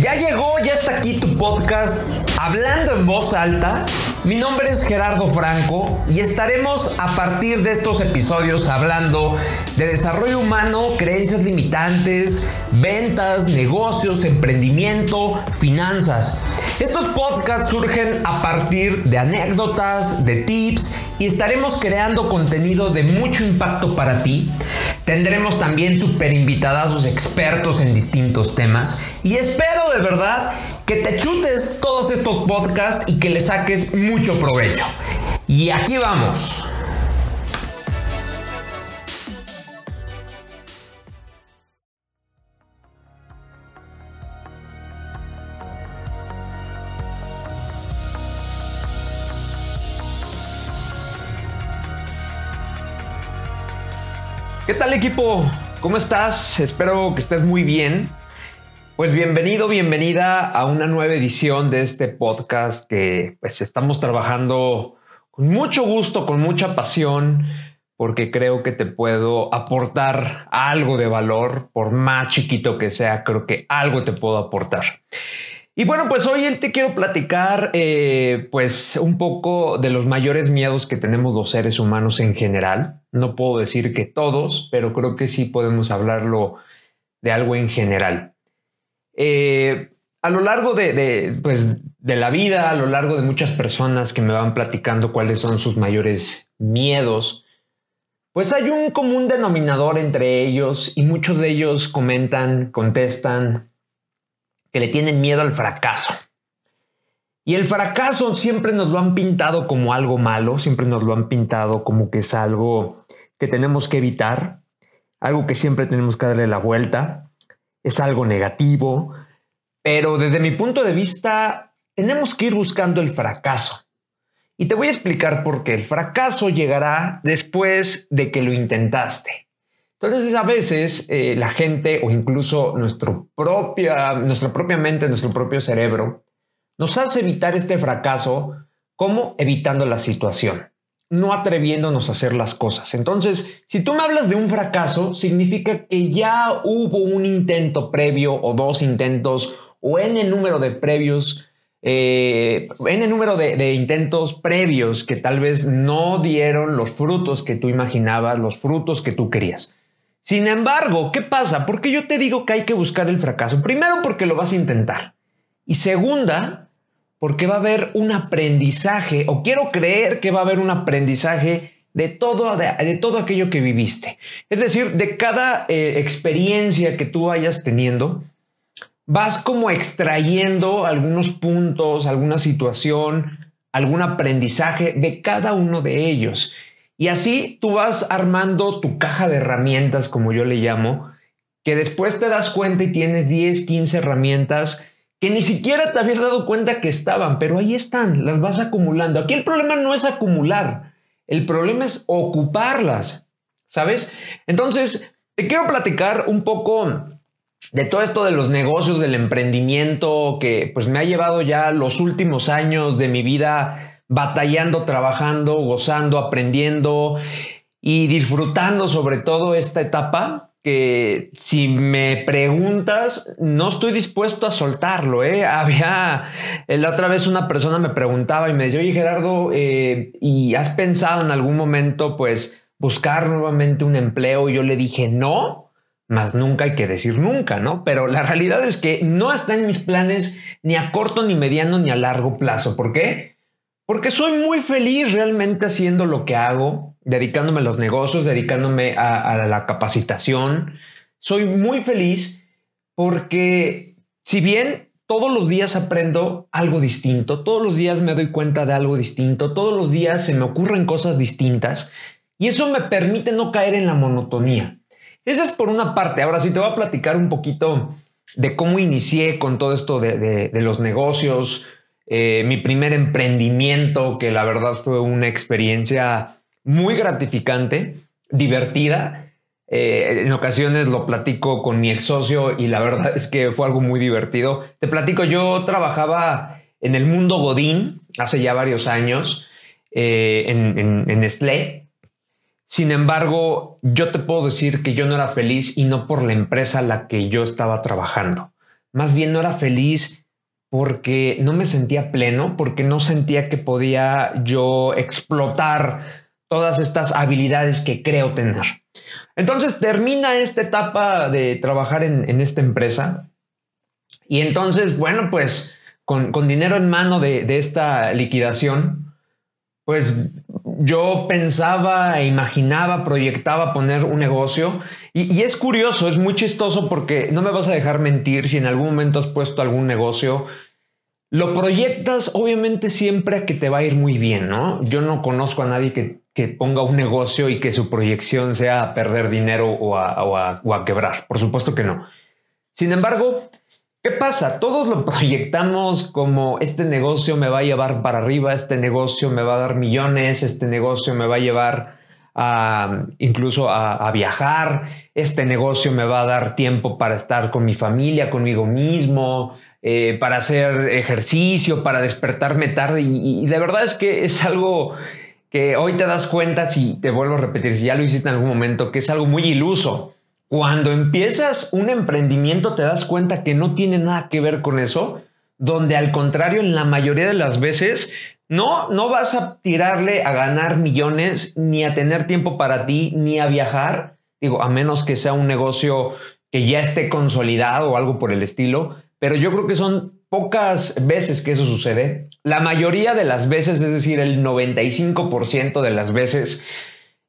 Ya llegó, ya está aquí tu podcast Hablando en voz alta. Mi nombre es Gerardo Franco y estaremos a partir de estos episodios hablando de desarrollo humano, creencias limitantes, ventas, negocios, emprendimiento, finanzas. Estos podcasts surgen a partir de anécdotas, de tips y estaremos creando contenido de mucho impacto para ti. Tendremos también super invitados expertos en distintos temas y espero de verdad que te chutes todos estos podcasts y que le saques mucho provecho. Y aquí vamos. ¿Qué tal equipo? ¿Cómo estás? Espero que estés muy bien. Pues bienvenido, bienvenida a una nueva edición de este podcast que pues estamos trabajando con mucho gusto, con mucha pasión, porque creo que te puedo aportar algo de valor, por más chiquito que sea, creo que algo te puedo aportar. Y bueno, pues hoy te quiero platicar eh, pues un poco de los mayores miedos que tenemos los seres humanos en general. No puedo decir que todos, pero creo que sí podemos hablarlo de algo en general. Eh, a lo largo de, pues, de la vida, a lo largo de muchas personas que me van platicando cuáles son sus mayores miedos, pues hay un común denominador entre ellos y muchos de ellos comentan, contestan, que le tienen miedo al fracaso. Y el fracaso siempre nos lo han pintado como algo malo, siempre nos lo han pintado como que es algo que tenemos que evitar, algo que siempre tenemos que darle la vuelta, es algo negativo, pero desde mi punto de vista tenemos que ir buscando el fracaso. Y te voy a explicar por qué. El fracaso llegará después de que lo intentaste. Entonces a veces eh, la gente o incluso nuestro propia, nuestra propia mente, nuestro propio cerebro, nos hace evitar este fracaso como evitando la situación, no atreviéndonos a hacer las cosas. Entonces, si tú me hablas de un fracaso, significa que ya hubo un intento previo o dos intentos o en el número de previos eh, en el número de, de, intentos previos que tal vez no dieron los frutos que tú imaginabas, los frutos que tú querías. Sin embargo, ¿qué pasa? Porque yo te digo que hay que buscar el fracaso. Primero, porque lo vas a intentar. Y segunda, porque va a haber un aprendizaje, o quiero creer que va a haber un aprendizaje de todo, de, todo aquello que viviste. Es decir, de cada eh, experiencia que tú vayas teniendo, vas como extrayendo algunos puntos, alguna situación, algún aprendizaje de cada uno de ellos. Y así tú vas armando tu caja de herramientas, como yo le llamo, que después te das cuenta y tienes 10, 15 herramientas que ni siquiera te habías dado cuenta que estaban, pero ahí están, las vas acumulando. Aquí el problema no es acumular, el problema es ocuparlas, ¿sabes? Entonces, te quiero platicar un poco de todo esto de los negocios, del emprendimiento, que pues me ha llevado ya los últimos años de mi vida batallando, trabajando, gozando, aprendiendo y disfrutando sobre todo esta etapa que si me preguntas, no estoy dispuesto a soltarlo. ¿eh? Había la otra vez una persona me preguntaba y me decía, oye Gerardo, eh, ¿y has pensado en algún momento pues buscar nuevamente un empleo? Y yo le dije, no, más nunca hay que decir nunca, ¿no? Pero la realidad es que no está en mis planes ni a corto, ni mediano, ni a largo plazo. ¿Por qué? Porque soy muy feliz realmente haciendo lo que hago, dedicándome a los negocios, dedicándome a, la capacitación. Soy muy feliz porque si bien todos los días aprendo algo distinto, todos los días me doy cuenta de algo distinto, todos los días se me ocurren cosas distintas y eso me permite no caer en la monotonía. Esa es por una parte. Ahora sí te voy a platicar un poquito de cómo inicié con todo esto de los negocios, eh, mi primer emprendimiento, que la verdad fue una experiencia muy gratificante, divertida. Eh, en ocasiones lo platico con mi ex socio y la verdad es que fue algo muy divertido. Te platico, yo trabajaba en el mundo Godín hace ya varios años eh, en, en. Sin embargo, yo te puedo decir que yo no era feliz y no por la empresa a la que yo estaba trabajando. Más bien no era feliz porque no me sentía pleno, porque no sentía que podía yo explotar todas estas habilidades que creo tener. Entonces termina esta etapa de trabajar en, esta empresa y entonces, bueno, pues con, dinero en mano de esta liquidación, pues yo pensaba, imaginaba, proyectaba poner un negocio y, es curioso, es muy chistoso porque no me vas a dejar mentir si en algún momento has puesto algún negocio. Lo proyectas obviamente siempre a que te va a ir muy bien, ¿no? Yo no conozco a nadie que, ponga un negocio y que su proyección sea perder dinero o a quebrar. Por supuesto que no. Sin embargo, ¿Qué pasa? Todos lo proyectamos como este negocio me va a llevar para arriba, este negocio me va a dar millones, este negocio me va a llevar a, incluso a, viajar, este negocio me va a dar tiempo para estar con mi familia, conmigo mismo, eh, para hacer ejercicio, para despertarme tarde. Y, y, de verdad es que es algo que hoy te das cuenta, si te vuelvo a repetir, si ya lo hiciste en algún momento, que es algo muy iluso. Cuando empiezas un emprendimiento te das cuenta que no tiene nada que ver con eso, donde al contrario, en la mayoría de las veces, no, no vas a tirarle a ganar millones, ni a tener tiempo para ti, ni a viajar, digo, a menos que sea un negocio que ya esté consolidado o algo por el estilo, pero yo creo que son pocas veces que eso sucede. La mayoría de las veces, es decir, el 95% de las veces,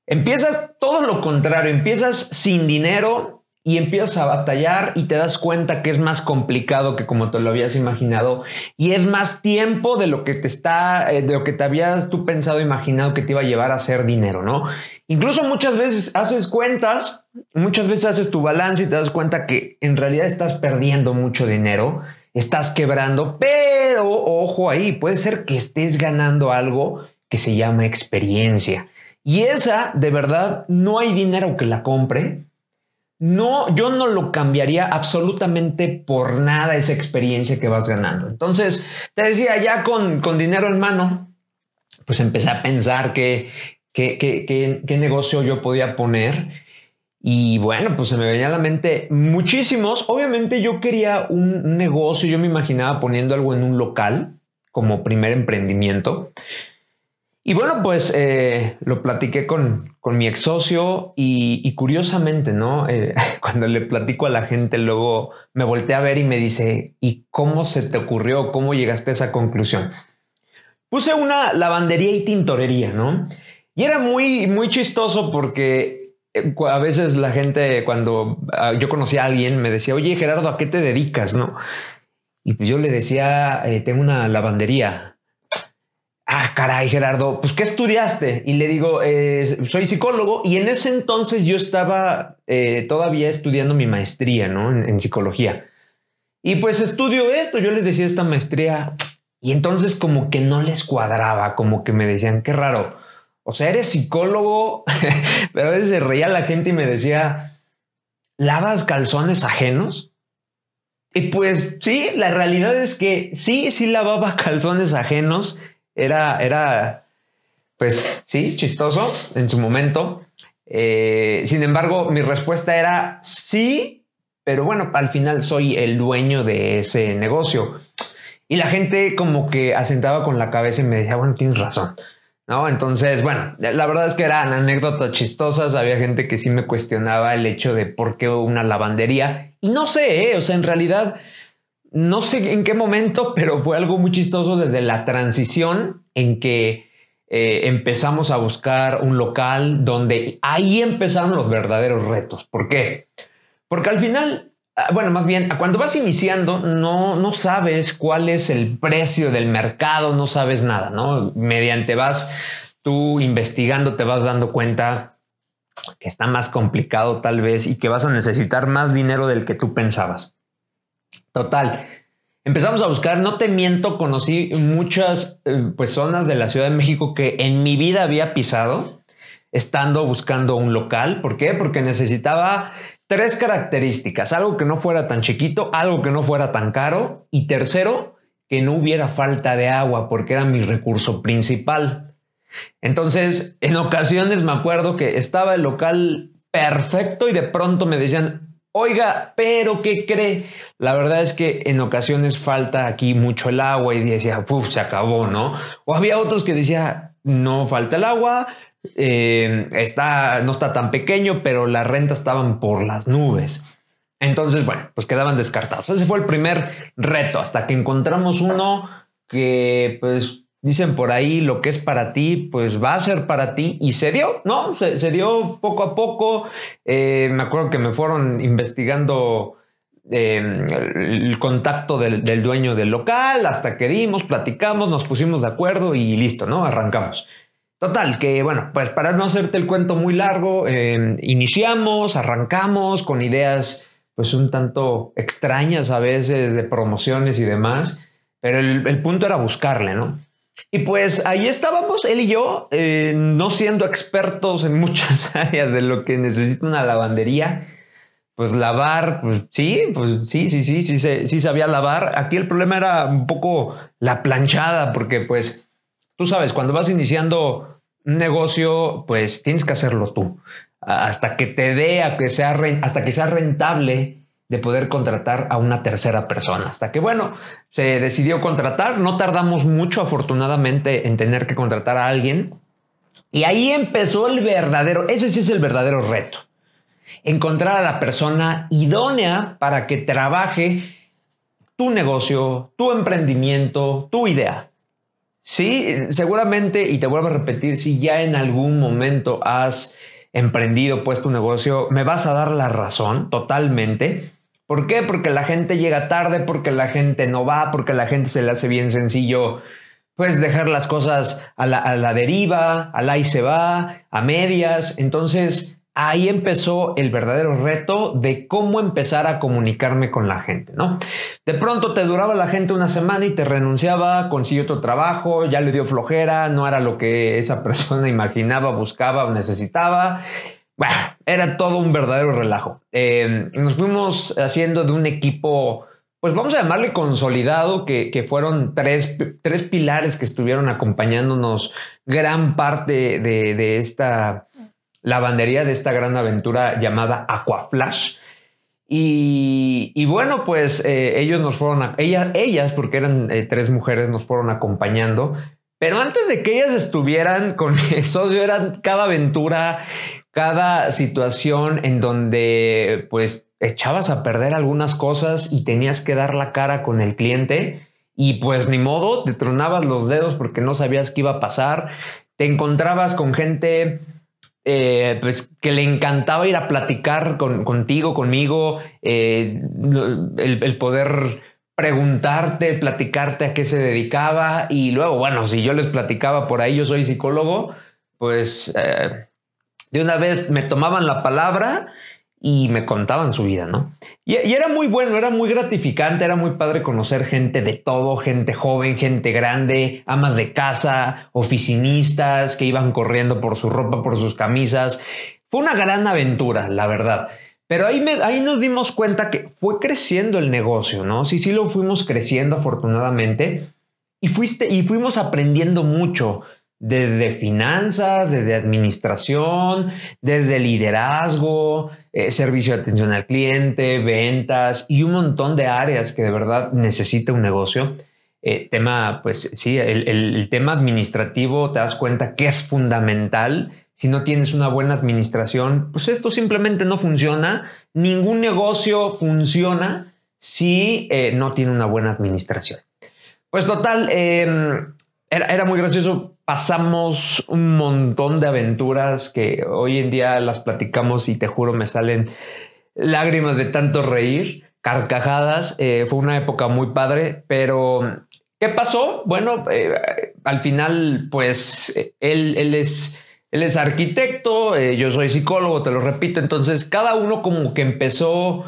Empiezas todo lo contrario, empiezas sin dinero y empiezas a batallar y te das cuenta que es más complicado que como te lo habías imaginado y es más tiempo de lo que te está, eh, de lo que te habías tú pensado, imaginado que te iba a llevar a hacer dinero, ¿no? Incluso muchas veces haces cuentas, muchas veces haces tu balance y te das cuenta que en realidad estás perdiendo mucho dinero, estás quebrando, pero ojo ahí, puede ser que estés ganando algo que se llama experiencia. Y esa, de verdad, no hay dinero que la compre. No, yo no lo cambiaría absolutamente por nada esa experiencia que vas ganando. Entonces, te decía, ya con, con dinero en mano, pues empecé a pensar qué, qué, qué negocio yo podía poner. Y bueno, pues se me venía a la mente muchísimos. Obviamente yo quería un negocio, yo me imaginaba poniendo algo en un local como primer emprendimiento. Y bueno, pues eh, lo platiqué con, con mi ex socio y, curiosamente, ¿no? Eh, cuando le platico a la gente, luego me volteé a ver y me dice, ¿y cómo se te ocurrió? ¿Cómo llegaste a esa conclusión? Puse una lavandería y tintorería, ¿no? Y era muy, muy chistoso porque eh, a veces la gente, cuando ah, yo conocía a alguien, me decía, oye Gerardo, ¿a qué te dedicas? ¿No? Y pues yo le decía, tengo una lavandería ah, caray, Gerardo, pues ¿qué estudiaste? Y le digo, soy psicólogo y en ese entonces yo estaba eh, todavía estudiando mi maestría, ¿no? En, psicología. Y pues estudio esto, yo les decía esta maestría y entonces como que no les cuadraba, como que me decían, qué raro. O sea, eres psicólogo, pero a veces se reía la gente y me decía, ¿lavas calzones ajenos? Y pues sí, la realidad es que sí, sí lavaba calzones ajenos era, era, pues sí, chistoso en su momento. Eh, sin embargo, mi respuesta era sí, pero bueno, al final soy el dueño de ese negocio. Y la gente como que asentaba con la cabeza y me decía, bueno, tienes razón. ¿No? Entonces, bueno, la verdad es que eran anécdotas chistosas. Había gente que sí me cuestionaba el hecho de por qué una lavandería. Y no sé, ¿eh? o sea, en realidad no sé en qué momento, pero fue algo muy chistoso desde la transición en que eh, empezamos a buscar un local donde ahí empezaron los verdaderos retos. ¿Por qué? Porque al final, ah, bueno, más bien, cuando vas iniciando, no, no sabes cuál es el precio del mercado, no sabes nada, ¿no? Mediante vas tú investigando, te vas dando cuenta que está más complicado tal vez y que vas a necesitar más dinero del que tú pensabas. Total. Empezamos a buscar, no te miento, conocí muchas eh, pues, zonas de la Ciudad de México que en mi vida había pisado, estando buscando un local. ¿Por qué? Porque necesitaba tres características, algo que no fuera tan chiquito, algo que no fuera tan caro y tercero, que no hubiera falta de agua porque era mi recurso principal. Entonces, en ocasiones me acuerdo que estaba el local perfecto y de pronto me decían, oiga, pero ¿qué cree? La verdad es que en ocasiones falta aquí mucho el agua y decía, puff, se acabó, ¿no? O había otros que decía, no falta el agua, eh, está, no está tan pequeño, pero las rentas estaban por las nubes. Entonces, bueno, pues quedaban descartados. Ese fue el primer reto, hasta que encontramos uno que, pues, dicen por ahí, lo que es para ti, pues va a ser para ti. Y se dio, ¿no? Se, dio poco a poco. Eh, me acuerdo que me fueron investigando em, el, contacto del, dueño del local, hasta que dimos, platicamos, nos pusimos de acuerdo y listo, ¿no? Arrancamos. Total, que bueno, pues para no hacerte el cuento muy largo, em, iniciamos, arrancamos con ideas pues un tanto extrañas a veces de promociones y demás, pero el, punto era buscarle, ¿no? Y pues ahí estábamos, él y yo, eh, no siendo expertos en muchas áreas de lo que necesita una lavandería, pues lavar, pues sí, pues sí, sí, sí, sí, sí, sí sabía lavar. Aquí el problema era un poco la planchada, porque pues tú sabes, cuando vas iniciando un negocio, pues tienes que hacerlo tú hasta que te dé, a que sea, hasta que sea rentable de poder contratar a una tercera persona. Hasta que, bueno, se decidió contratar. No tardamos mucho, afortunadamente, en tener que contratar a alguien. Y ahí empezó el verdadero, ese sí es el verdadero reto. Encontrar a la persona idónea para que trabaje tu negocio, tu emprendimiento, tu idea. Sí, seguramente, y te vuelvo a repetir, si ya en algún momento has emprendido, puesto un negocio, me vas a dar la razón totalmente. ¿Por qué? Porque la gente llega tarde, porque la gente no va, porque la gente se le hace bien sencillo, pues dejar las cosas a la, a la deriva, al ahí se va, a medias. Entonces, ahí empezó el verdadero reto de cómo empezar a comunicarme con la gente, ¿no? De pronto te duraba la gente una semana y te renunciaba, consiguió otro trabajo, ya le dio flojera, no era lo que esa persona imaginaba, buscaba o necesitaba. Bueno, era todo un verdadero relajo. Em, nos fuimos haciendo de un equipo, pues vamos a llamarle consolidado, que, fueron tres, tres, pilares que estuvieron acompañándonos gran parte de, de esta lavandería de esta gran aventura llamada Aquaflash. Y, y bueno, pues eh, ellos nos fueron, ellas, ellas, porque eran eh, tres mujeres, nos fueron acompañando. Pero antes de que ellas estuvieran con mi socio, eran cada aventura, cada situación en donde pues echabas a perder algunas cosas y tenías que dar la cara con el cliente y pues ni modo, te tronabas los dedos porque no sabías qué iba a pasar, te encontrabas con gente eh, pues que le encantaba ir a platicar contigo, conmigo, eh, el, poder preguntarte, platicarte a qué se dedicaba y luego, bueno, si yo les platicaba por ahí, yo soy psicólogo, pues eh, de una vez me tomaban la palabra y me contaban su vida, ¿no? Y, era muy bueno, era muy gratificante, era muy padre conocer gente de todo, gente joven, gente grande, amas de casa, oficinistas que iban corriendo por su ropa, por sus camisas. Fue una gran aventura, la verdad. Pero ahí, ahí nos dimos cuenta que fue creciendo el negocio, ¿no? Sí, sí lo fuimos creciendo afortunadamente y, fuiste, y fuimos aprendiendo mucho desde finanzas, desde administración, desde liderazgo, eh, servicio de atención al cliente, ventas y un montón de áreas que de verdad necesita un negocio. Eh, tema, pues sí, el, tema administrativo te das cuenta que es fundamental. Si no tienes una buena administración, pues esto simplemente no funciona. Ningún negocio funciona si eh, no tiene una buena administración. Pues total, em, era, era muy gracioso pasamos un montón de aventuras que hoy en día las platicamos y te juro me salen lágrimas de tanto reír, carcajadas. Eh, fue una época muy padre, pero ¿qué pasó? Bueno, eh, al final, pues él, él, es, él es arquitecto, eh, yo soy psicólogo, te lo repito, entonces cada uno como que empezó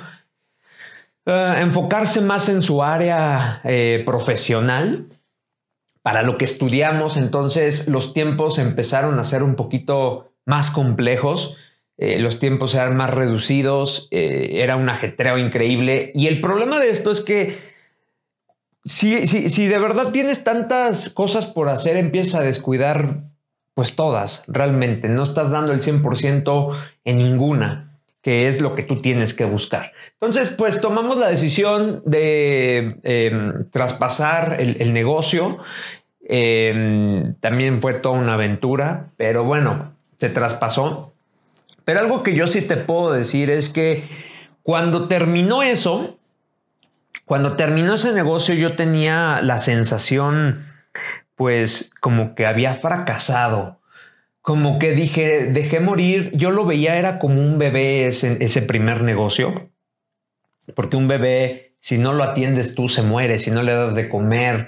a enfocarse más en su área profesional para lo que estudiamos, entonces los tiempos empezaron a ser un poquito más complejos, eh, los tiempos eran más reducidos, eh, era un ajetreo increíble y el problema de esto es que si, si, si de verdad tienes tantas cosas por hacer, empiezas a descuidar pues todas, realmente. No estás dando el 100% en ninguna, que es lo que tú tienes que buscar. Entonces, pues tomamos la decisión de em, traspasar el, negocio. Em, también fue toda una aventura, pero bueno, se traspasó. Pero algo que yo sí te puedo decir es que cuando terminó eso, cuando terminó ese negocio, yo tenía la sensación pues como que había fracasado. Como que dije, dejé morir. Yo lo veía, era como un bebé ese, ese primer negocio. Porque un bebé, si no lo atiendes tú, se muere. Si no le das de comer,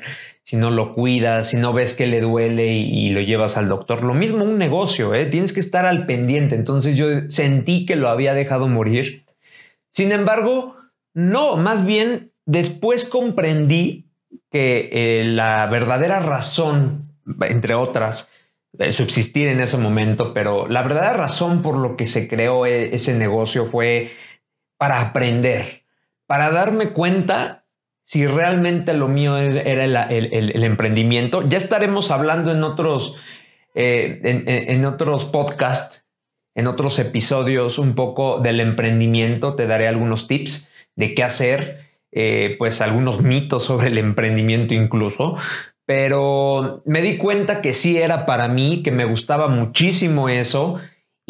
si no lo cuidas, si no ves que le duele y, lo llevas al doctor. Lo mismo un negocio, ¿eh? tienes que estar al pendiente. Entonces yo sentí que lo había dejado morir. Sin embargo, no, más bien después comprendí que eh, la verdadera razón, entre otras, de subsistir en ese momento, pero la verdadera razón por lo que se creó e, ese negocio fue para aprender, para darme cuenta si realmente lo mío era el, emprendimiento. Ya estaremos hablando en otros, eh, en otros podcasts, en otros episodios un poco del emprendimiento. Te daré algunos tips de qué hacer eh, pues algunos mitos sobre el emprendimiento incluso, pero me di cuenta que sí era para mí, que me gustaba muchísimo eso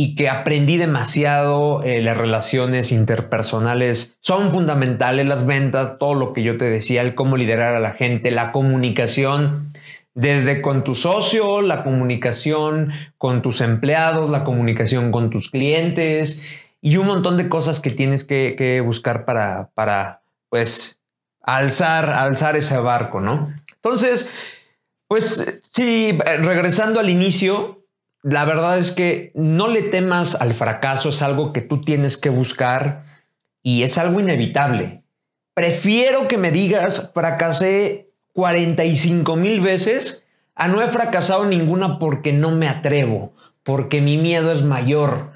y que aprendí demasiado. Eh, las relaciones interpersonales son fundamentales, las ventas, todo lo que yo te decía, el cómo liderar a la gente, la comunicación. Desde con tu socio, la comunicación con tus empleados, la comunicación con tus clientes y un montón de cosas que tienes que, que buscar para, para pues, alzar, alzar ese barco, ¿no? Entonces, pues sí, regresando al inicio, la verdad es que no le temas al fracaso, es algo que tú tienes que buscar y es algo inevitable. Prefiero que me digas fracasé 45 mil veces a no he fracasado ninguna porque no me atrevo, porque mi miedo es mayor,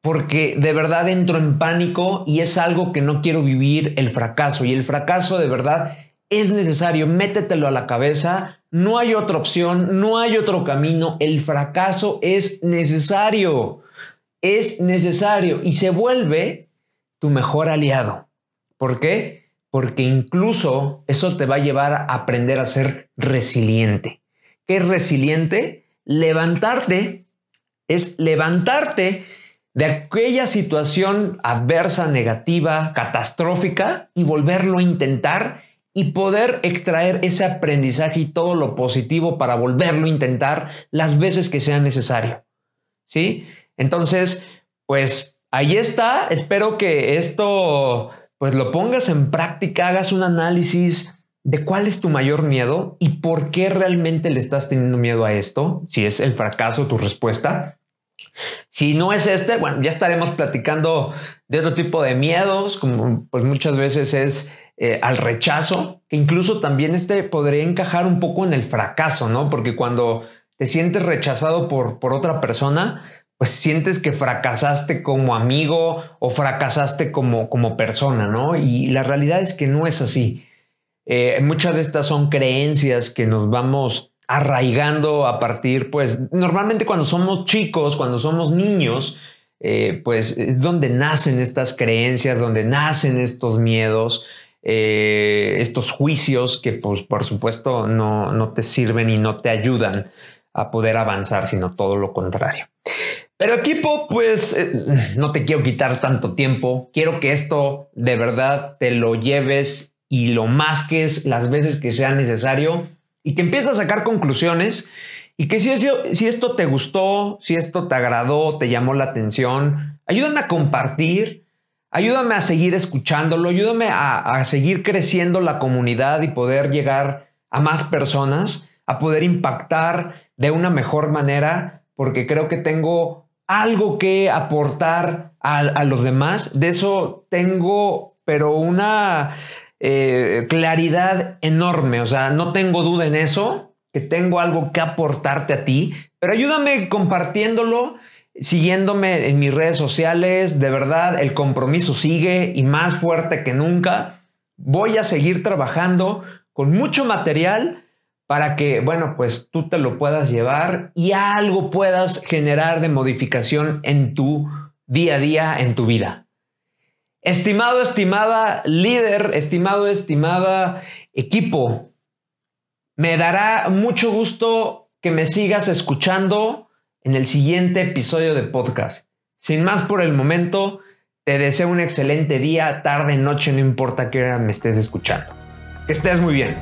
porque de verdad entro en pánico y es algo que no quiero vivir, el fracaso. Y el fracaso de verdad es necesario, métetelo a la cabeza, no hay otra opción, no hay otro camino, el fracaso es necesario, es necesario y se vuelve tu mejor aliado. ¿Por qué? Porque incluso eso te va a llevar a aprender a ser resiliente. ¿Qué es resiliente? Levantarte, es levantarte de aquella situación adversa, negativa, catastrófica y volverlo a intentar y poder extraer ese aprendizaje y todo lo positivo para volverlo a intentar las veces que sea necesario. ¿Sí? Entonces, pues ahí está. Espero que esto pues lo pongas en práctica, hagas un análisis de cuál es tu mayor miedo y por qué realmente le estás teniendo miedo a esto, si es el fracaso tu respuesta. Si no es este, bueno, ya estaremos platicando de otro tipo de miedos, como pues muchas veces es eh, al rechazo, que incluso también este podría encajar un poco en el fracaso, ¿no? Porque cuando te sientes rechazado por, por otra persona, pues sientes que fracasaste como amigo o fracasaste como, como persona, ¿no? Y la realidad es que no es así. Eh, muchas de estas son creencias que nos vamos arraigando a partir, pues normalmente cuando somos chicos, cuando somos niños, eh, pues es donde nacen estas creencias, donde nacen estos miedos, eh, estos juicios que pues por supuesto no, no te sirven y no te ayudan a poder avanzar, sino todo lo contrario. Pero equipo, pues eh, no te quiero quitar tanto tiempo. Quiero que esto de verdad te lo lleves y lo masques las veces que sea necesario y que empieces a sacar conclusiones y que si, esto te gustó, si esto te agradó, te llamó la atención, ayúdame a compartir, ayúdame a seguir escuchándolo, ayúdame a, seguir creciendo la comunidad y poder llegar a más personas, a poder impactar de una mejor manera, porque creo que tengo algo que aportar a, a los demás. De eso tengo, pero una eh, claridad enorme. O sea, no tengo duda en eso, que tengo algo que aportarte a ti, pero ayúdame compartiéndolo, siguiéndome en mis redes sociales. De verdad, el compromiso sigue y más fuerte que nunca. Voy a seguir trabajando con mucho material para que, bueno, pues tú te lo puedas llevar y algo puedas generar de modificación en tu día a día, en tu vida. Estimado, estimada líder, estimado, estimada equipo, me dará mucho gusto que me sigas escuchando en el siguiente episodio de podcast. Sin más por el momento, te deseo un excelente día, tarde, noche, no importa qué hora me estés escuchando. Que estés muy bien.